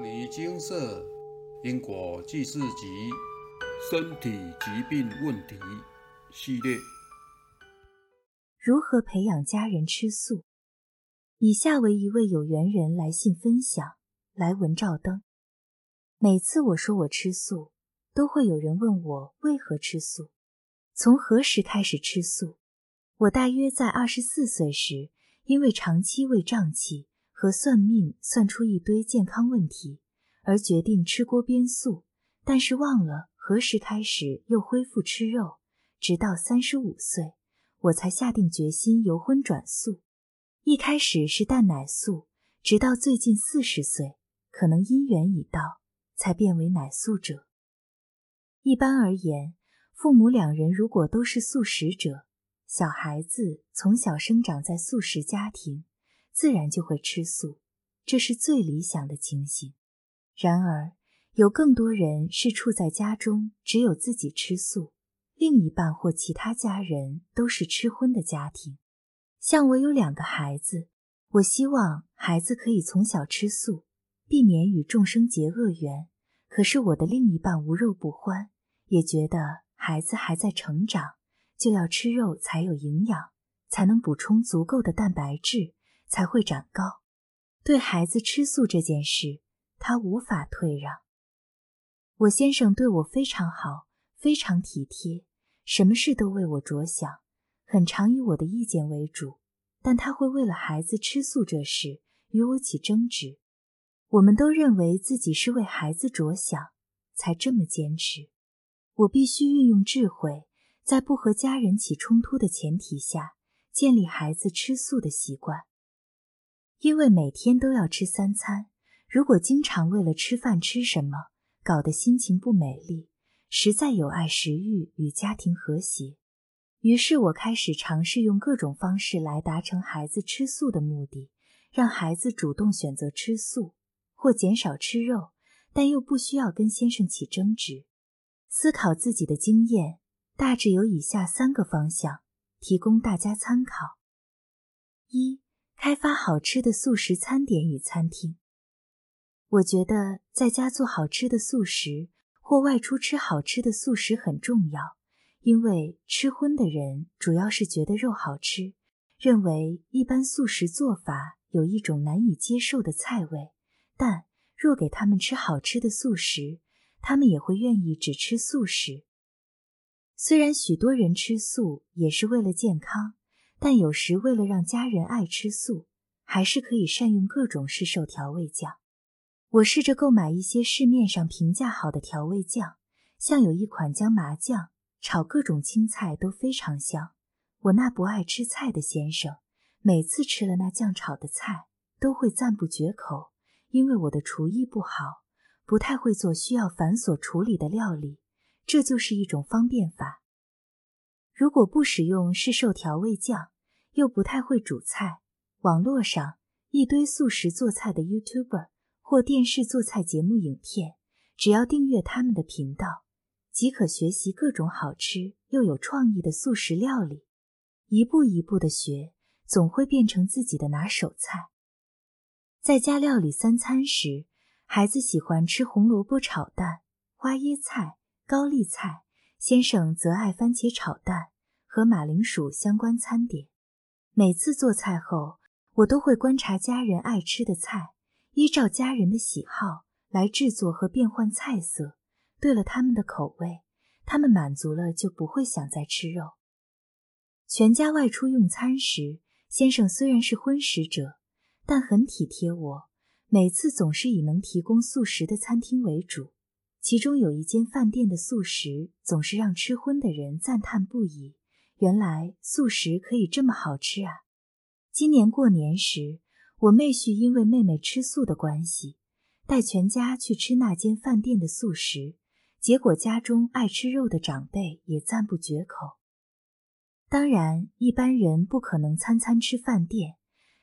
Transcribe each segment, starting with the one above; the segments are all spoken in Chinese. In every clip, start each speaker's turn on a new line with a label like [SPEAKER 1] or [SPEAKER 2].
[SPEAKER 1] 少女金色因果记事集身体疾病问题系列。
[SPEAKER 2] 如何培养家人吃素？以下为一位有缘人来信分享。来文照灯。每次我说我吃素，都会有人问我为何吃素，从何时开始吃素。我大约在二十四岁时，因为长期胃胀气。和算命算出一堆健康问题，而决定吃锅边素，但是忘了何时开始又恢复吃肉，直到三十五岁，我才下定决心由荤转素。一开始是蛋奶素，直到最近四十岁，可能因缘已到，才变为奶素者。一般而言，父母两人如果都是素食者，小孩子从小生长在素食家庭。自然就会吃素，这是最理想的情形。然而，有更多人是处在家中只有自己吃素，另一半或其他家人都是吃荤的家庭。像我有两个孩子，我希望孩子可以从小吃素，避免与众生结恶缘。可是我的另一半无肉不欢，也觉得孩子还在成长，就要吃肉才有营养，才能补充足够的蛋白质。才会长高。对孩子吃素这件事，他无法退让。我先生对我非常好，非常体贴，什么事都为我着想，很常以我的意见为主。但他会为了孩子吃素这事与我起争执。我们都认为自己是为孩子着想，才这么坚持。我必须运用智慧，在不和家人起冲突的前提下，建立孩子吃素的习惯。因为每天都要吃三餐，如果经常为了吃饭吃什么搞得心情不美丽，实在有碍食欲与家庭和谐。于是我开始尝试用各种方式来达成孩子吃素的目的，让孩子主动选择吃素或减少吃肉，但又不需要跟先生起争执。思考自己的经验，大致有以下三个方向，提供大家参考：一。开发好吃的素食餐点与餐厅。我觉得在家做好吃的素食，或外出吃好吃的素食很重要。因为吃荤的人主要是觉得肉好吃，认为一般素食做法有一种难以接受的菜味。但若给他们吃好吃的素食，他们也会愿意只吃素食。虽然许多人吃素也是为了健康。但有时为了让家人爱吃素，还是可以善用各种市售调味酱。我试着购买一些市面上评价好的调味酱，像有一款姜麻酱，炒各种青菜都非常香。我那不爱吃菜的先生，每次吃了那酱炒的菜，都会赞不绝口。因为我的厨艺不好，不太会做需要繁琐处理的料理，这就是一种方便法。如果不使用市售调味酱，又不太会煮菜，网络上一堆素食做菜的 YouTuber 或电视做菜节目影片，只要订阅他们的频道，即可学习各种好吃又有创意的素食料理。一步一步的学，总会变成自己的拿手菜。在家料理三餐时，孩子喜欢吃红萝卜炒蛋、花椰菜、高丽菜。先生则爱番茄炒蛋和马铃薯相关餐点。每次做菜后，我都会观察家人爱吃的菜，依照家人的喜好来制作和变换菜色。对了他们的口味，他们满足了就不会想再吃肉。全家外出用餐时，先生虽然是荤食者，但很体贴我，每次总是以能提供素食的餐厅为主。其中有一间饭店的素食总是让吃荤的人赞叹不已。原来素食可以这么好吃啊！今年过年时，我妹婿因为妹妹吃素的关系，带全家去吃那间饭店的素食，结果家中爱吃肉的长辈也赞不绝口。当然，一般人不可能餐餐吃饭店，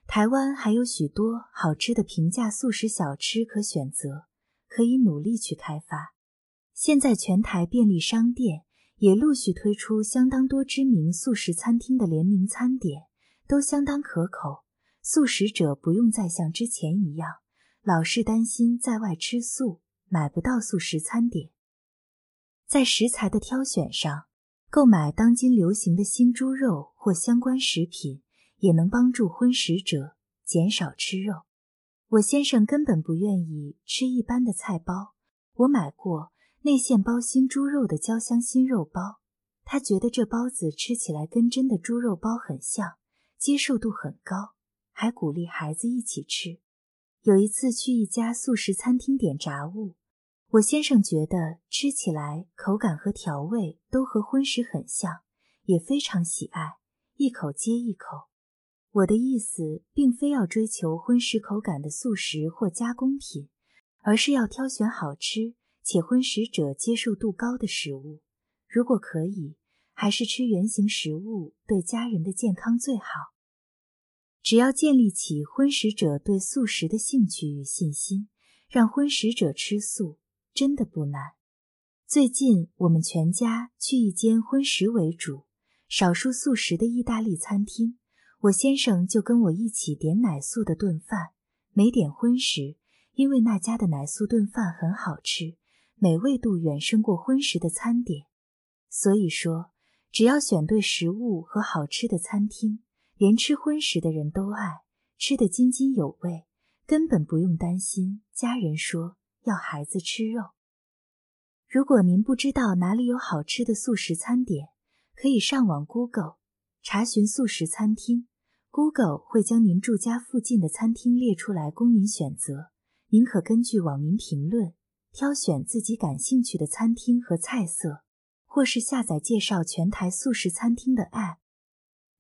[SPEAKER 2] 台湾还有许多好吃的平价素食小吃可选择。可以努力去开发。现在全台便利商店也陆续推出相当多知名素食餐厅的联名餐点，都相当可口。素食者不用再像之前一样老是担心在外吃素买不到素食餐点。在食材的挑选上，购买当今流行的新猪肉或相关食品，也能帮助荤食者减少吃肉。我先生根本不愿意吃一般的菜包，我买过内馅包心猪肉的焦香新肉包，他觉得这包子吃起来跟真的猪肉包很像，接受度很高，还鼓励孩子一起吃。有一次去一家素食餐厅点炸物，我先生觉得吃起来口感和调味都和荤食很像，也非常喜爱，一口接一口。我的意思并非要追求荤食口感的素食或加工品，而是要挑选好吃且荤食者接受度高的食物。如果可以，还是吃原形食物，对家人的健康最好。只要建立起荤食者对素食的兴趣与信心，让荤食者吃素真的不难。最近我们全家去一间荤食为主、少数素食的意大利餐厅，我先生就跟我一起点奶素的顿饭，没点荤食，因为那家的奶素顿饭很好吃，美味度远胜过荤食的餐点。所以说，只要选对食物和好吃的餐厅。连吃荤食的人都爱吃得津津有味，根本不用担心家人说要孩子吃肉。如果您不知道哪里有好吃的素食餐点，可以上网 Google 查询素食餐厅，Google 会将您住家附近的餐厅列出来供您选择。您可根据网民评论挑选自己感兴趣的餐厅和菜色，或是下载介绍全台素食餐厅的 App。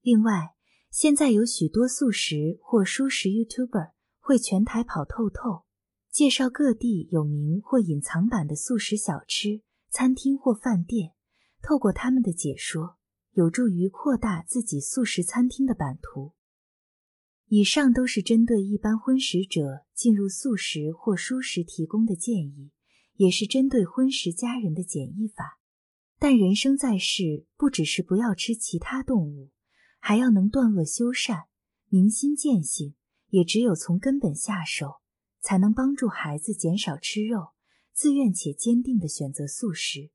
[SPEAKER 2] 另外，现在有许多素食或蔬食 YouTuber 会全台跑透透，介绍各地有名或隐藏版的素食小吃、餐厅或饭店。透过他们的解说，有助于扩大自己素食餐厅的版图。以上都是针对一般荤食者进入素食或蔬食提供的建议，也是针对荤食家人的简易法。但人生在世，不只是不要吃其他动物。还要能断恶修善，明心见性，也只有从根本下手，才能帮助孩子减少吃肉，自愿且坚定地选择素食。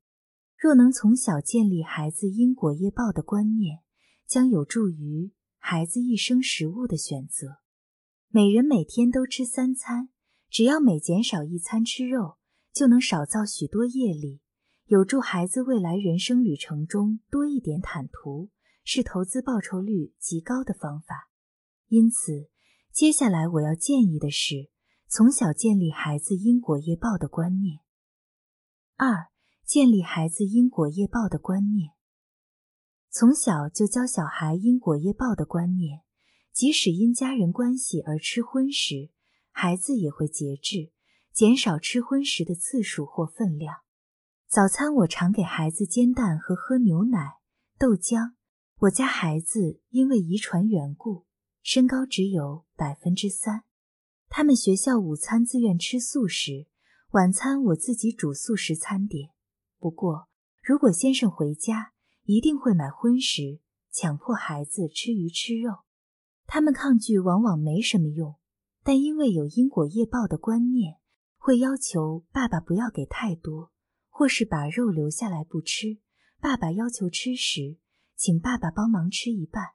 [SPEAKER 2] 若能从小建立孩子因果业报的观念，将有助于孩子一生食物的选择。每人每天都吃三餐，只要每减少一餐吃肉，就能少造许多业力，有助孩子未来人生旅程中多一点坦途。是投资报酬率极高的方法，因此，接下来我要建议的是，从小建立孩子因果业报的观念。二、建立孩子因果业报的观念，从小就教小孩因果业报的观念，即使因家人关系而吃荤食，孩子也会节制，减少吃荤食的次数或分量。早餐我常给孩子煎蛋和喝牛奶、豆浆。我家孩子因为遗传缘故，身高只有百分之三。他们学校午餐自愿吃素食，晚餐我自己煮素食餐点。不过，如果先生回家，一定会买荤食，强迫孩子吃鱼吃肉。他们抗拒往往没什么用，但因为有因果业报的观念，会要求爸爸不要给太多，或是把肉留下来不吃。爸爸要求吃时。请爸爸帮忙吃一半。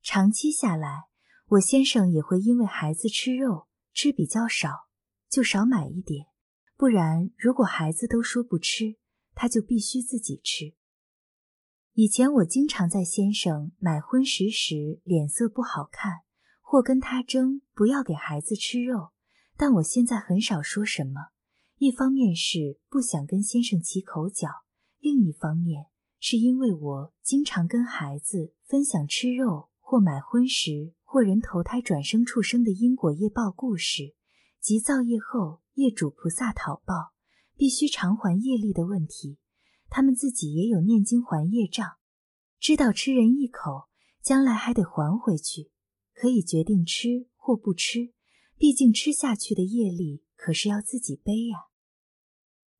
[SPEAKER 2] 长期下来，我先生也会因为孩子吃肉吃比较少，就少买一点。不然，如果孩子都说不吃，他就必须自己吃。以前我经常在先生买荤食时脸色不好看，或跟他争不要给孩子吃肉，但我现在很少说什么。一方面是不想跟先生起口角，另一方面。是因为我经常跟孩子分享吃肉或买荤食或人投胎转生畜生的因果业报故事，及造业后业主菩萨讨报必须偿还业力的问题。他们自己也有念经还业障，知道吃人一口，将来还得还回去，可以决定吃或不吃。毕竟吃下去的业力可是要自己背呀。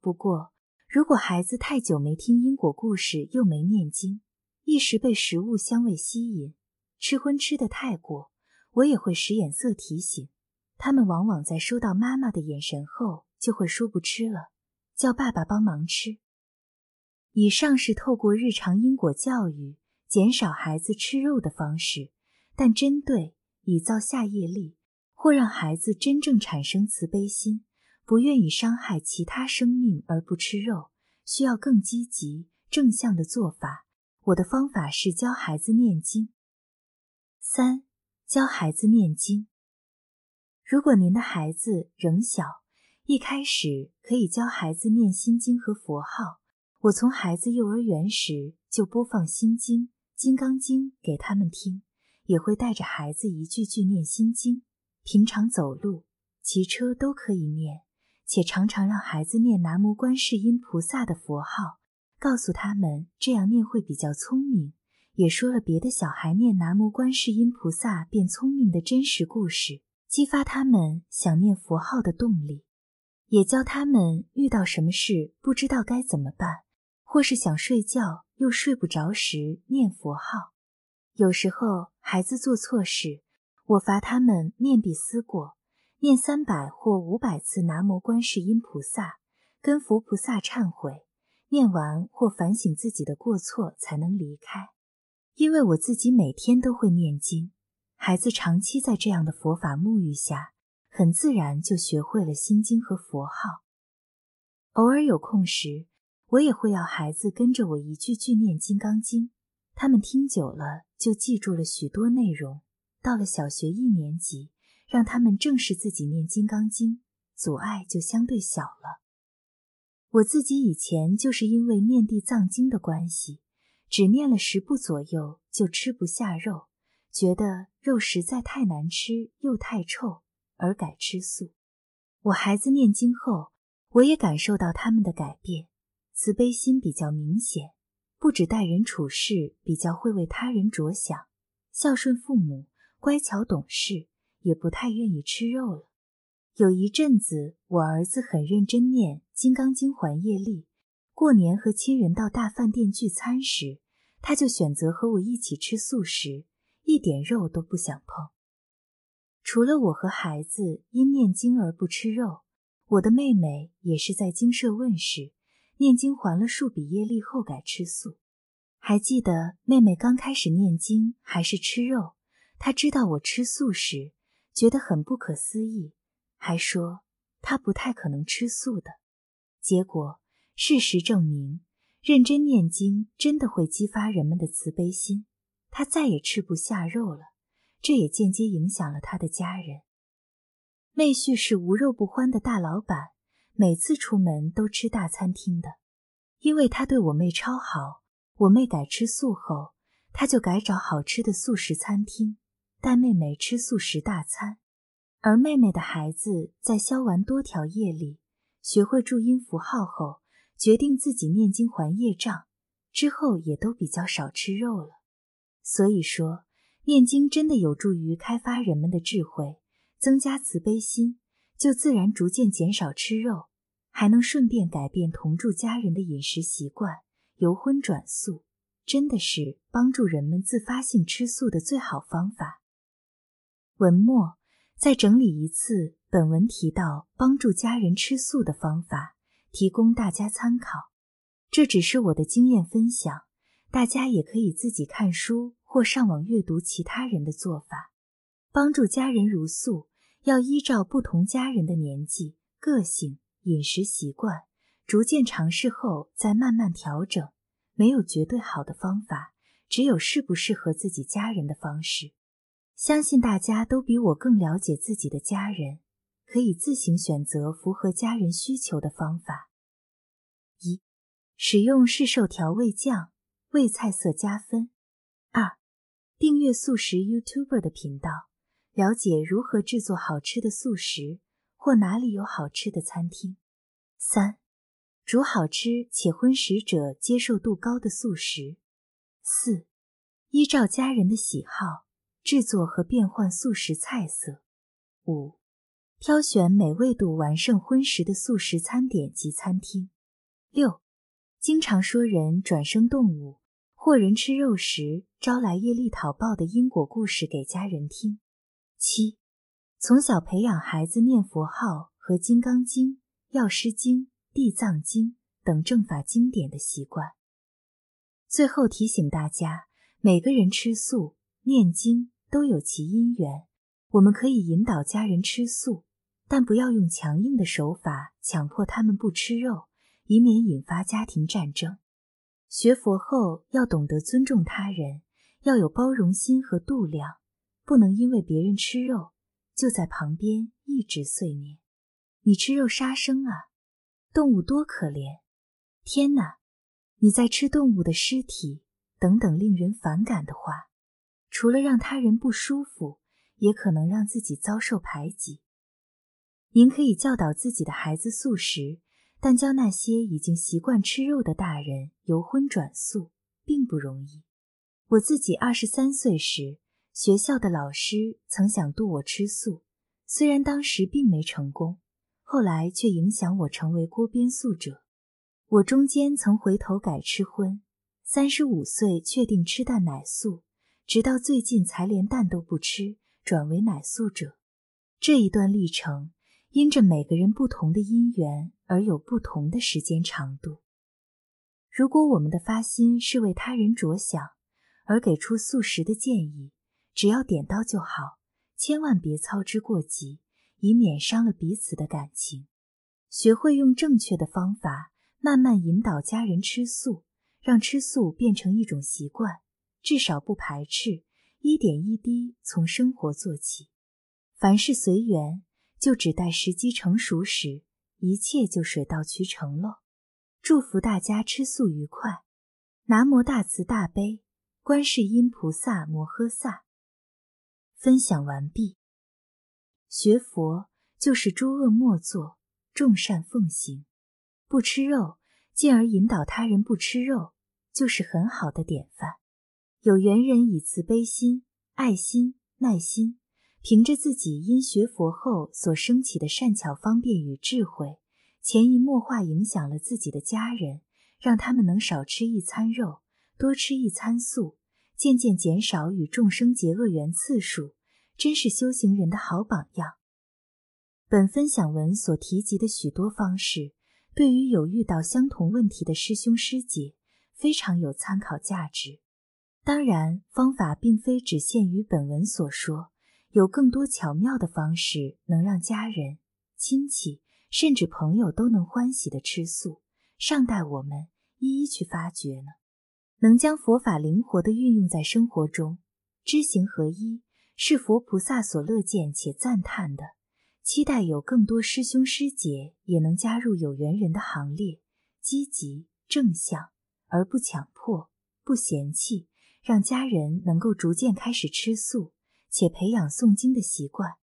[SPEAKER 2] 不过。如果孩子太久没听因果故事，又没念经，一时被食物香味吸引，吃荤吃的太过，我也会使眼色提醒他们往往在收到妈妈的眼神后，就会说不吃了，叫爸爸帮忙吃。以上是透过日常因果教育减少孩子吃肉的方式，但针对以造下业力或让孩子真正产生慈悲心，不愿意伤害其他生命而不吃肉，需要更积极正向的做法。我的方法是教孩子念经。三、教孩子念经。如果您的孩子仍小，一开始可以教孩子念心经和佛号。我从孩子幼儿园时就播放心经、金刚经给他们听，也会带着孩子一句句念心经。平常走路、骑车都可以念，且常常让孩子念南无观世音菩萨的佛号，告诉他们这样念会比较聪明。也说了别的小孩念南无观世音菩萨变聪明的真实故事，激发他们想念佛号的动力，也教他们遇到什么事不知道该怎么办。或是想睡觉又睡不着时，念佛号。有时候孩子做错事，我罚他们念必思过，念三百或五百次南无观世音菩萨，跟佛菩萨忏悔。念完或反省自己的过错，才能离开。因为我自己每天都会念经，孩子长期在这样的佛法沐浴下，很自然就学会了心经和佛号。偶尔有空时。我也会要孩子跟着我一句句念《金刚经》，他们听久了就记住了许多内容。到了小学一年级，让他们正式自己念《金刚经》，阻碍就相对小了。我自己以前就是因为念地藏经的关系，只念了十部左右就吃不下肉，觉得肉实在太难吃又太臭，而改吃素。我孩子念经后，我也感受到他们的改变。慈悲心比较明显，不止待人处事比较会为他人着想，孝顺父母，乖巧懂事，也不太愿意吃肉了。有一阵子，我儿子很认真念《金刚经》还业力。过年和亲人到大饭店聚餐时，他就选择和我一起吃素食，一点肉都不想碰。除了我和孩子因念经而不吃肉，我的妹妹也是在经社问世。念经还了数笔业力后改吃素，还记得妹妹刚开始念经还是吃肉，她知道我吃素时觉得很不可思议，还说她不太可能吃素的。结果事实证明，认真念经真的会激发人们的慈悲心，她再也吃不下肉了，这也间接影响了他的家人。妹婿是无肉不欢的大老板。每次出门都吃大餐厅的，因为他对我妹超好。我妹改吃素后，他就改找好吃的素食餐厅，带妹妹吃素食大餐。而妹妹的孩子在消完多条业力，学会注音符号后，决定自己念经还业障，之后也都比较少吃肉了。所以说，念经真的有助于开发人们的智慧，增加慈悲心，就自然逐渐减少吃肉。还能顺便改变同住家人的饮食习惯，由荤转素，真的是帮助人们自发性吃素的最好方法。文末再整理一次本文提到帮助家人吃素的方法，提供大家参考。这只是我的经验分享，大家也可以自己看书或上网阅读其他人的做法。帮助家人如素，要依照不同家人的年纪、个性。饮食习惯逐渐尝试后，再慢慢调整。没有绝对好的方法，只有适不适合自己家人的方式。相信大家都比我更了解自己的家人，可以自行选择符合家人需求的方法。一、使用市售调味酱为菜色加分。二、订阅素食 YouTuber 的频道，了解如何制作好吃的素食。或哪里有好吃的餐厅？三、煮好吃且荤食者接受度高的素食。四、依照家人的喜好制作和变换素食菜色。五、挑选美味度完胜荤食的素食餐点及餐厅。六、经常说人转生动物或人吃肉时招来业力讨报的因果故事给家人听。七。从小培养孩子念佛号和《金刚经》《药师经》《地藏经》等正法经典的习惯。最后提醒大家，每个人吃素、念经都有其因缘。我们可以引导家人吃素，但不要用强硬的手法强迫他们不吃肉，以免引发家庭战争。学佛后要懂得尊重他人，要有包容心和度量，不能因为别人吃肉就在旁边一直碎念：“你吃肉杀生啊，动物多可怜！天哪，你在吃动物的尸体！”等等令人反感的话，除了让他人不舒服。也可能让自己遭受排挤。您可以教导自己的孩子素食，但教那些已经习惯吃肉的大人由荤转素并不容易。我自己二十三岁时，学校的老师曾想度我吃素，虽然当时并没成功，后来却影响我成为锅边素者。我中间曾回头改吃荤，三十五岁确定吃蛋奶素，直到最近才连蛋都不吃。转为奶素者，这一段历程因着每个人不同的因缘而有不同的时间长度。如果我们的发心是为他人着想，而给出素食的建议，只要点到就好，千万别操之过急，以免伤了彼此的感情。学会用正确的方法，慢慢引导家人吃素，让吃素变成一种习惯，至少不排斥。一点一滴从生活做起，凡事随缘，就只待时机成熟时，一切就水到渠成了。祝福大家吃素愉快。南无大慈大悲观世音菩萨摩诃萨。分享完毕。学佛就是诸恶莫作，众善奉行，不吃肉，进而引导他人不吃肉，就是很好的典范。有缘人以慈悲心、爱心、耐心，凭着自己因学佛后所升起的善巧方便与智慧，潜移默化影响了自己的家人，让他们能少吃一餐肉，多吃一餐素，渐渐减少与众生结恶缘次数，真是修行人的好榜样。本分享文所提及的许多方式，对于有遇到相同问题的师兄师姐，非常有参考价值。当然，方法并非只限于本文所说，有更多巧妙的方式能让家人、亲戚甚至朋友都能欢喜的吃素，尚待我们一一去发掘呢。能将佛法灵活的运用在生活中，知行合一，是佛菩萨所乐见且赞叹的。期待有更多师兄师姐也能加入有缘人的行列，积极正向，而不强迫，不嫌弃。让家人能够逐渐开始吃素，且培养诵经的习惯，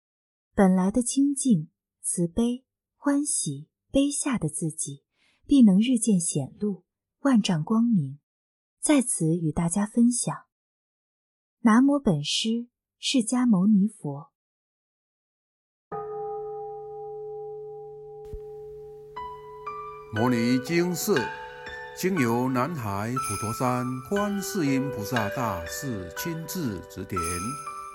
[SPEAKER 2] 本来的清净、慈悲、欢喜、悲下的自己，必能日渐显露，万丈光明。在此与大家分享。南无本师释迦牟尼佛。
[SPEAKER 1] 摩尼经寺。经由南海普陀山观世音菩萨大士亲自指点，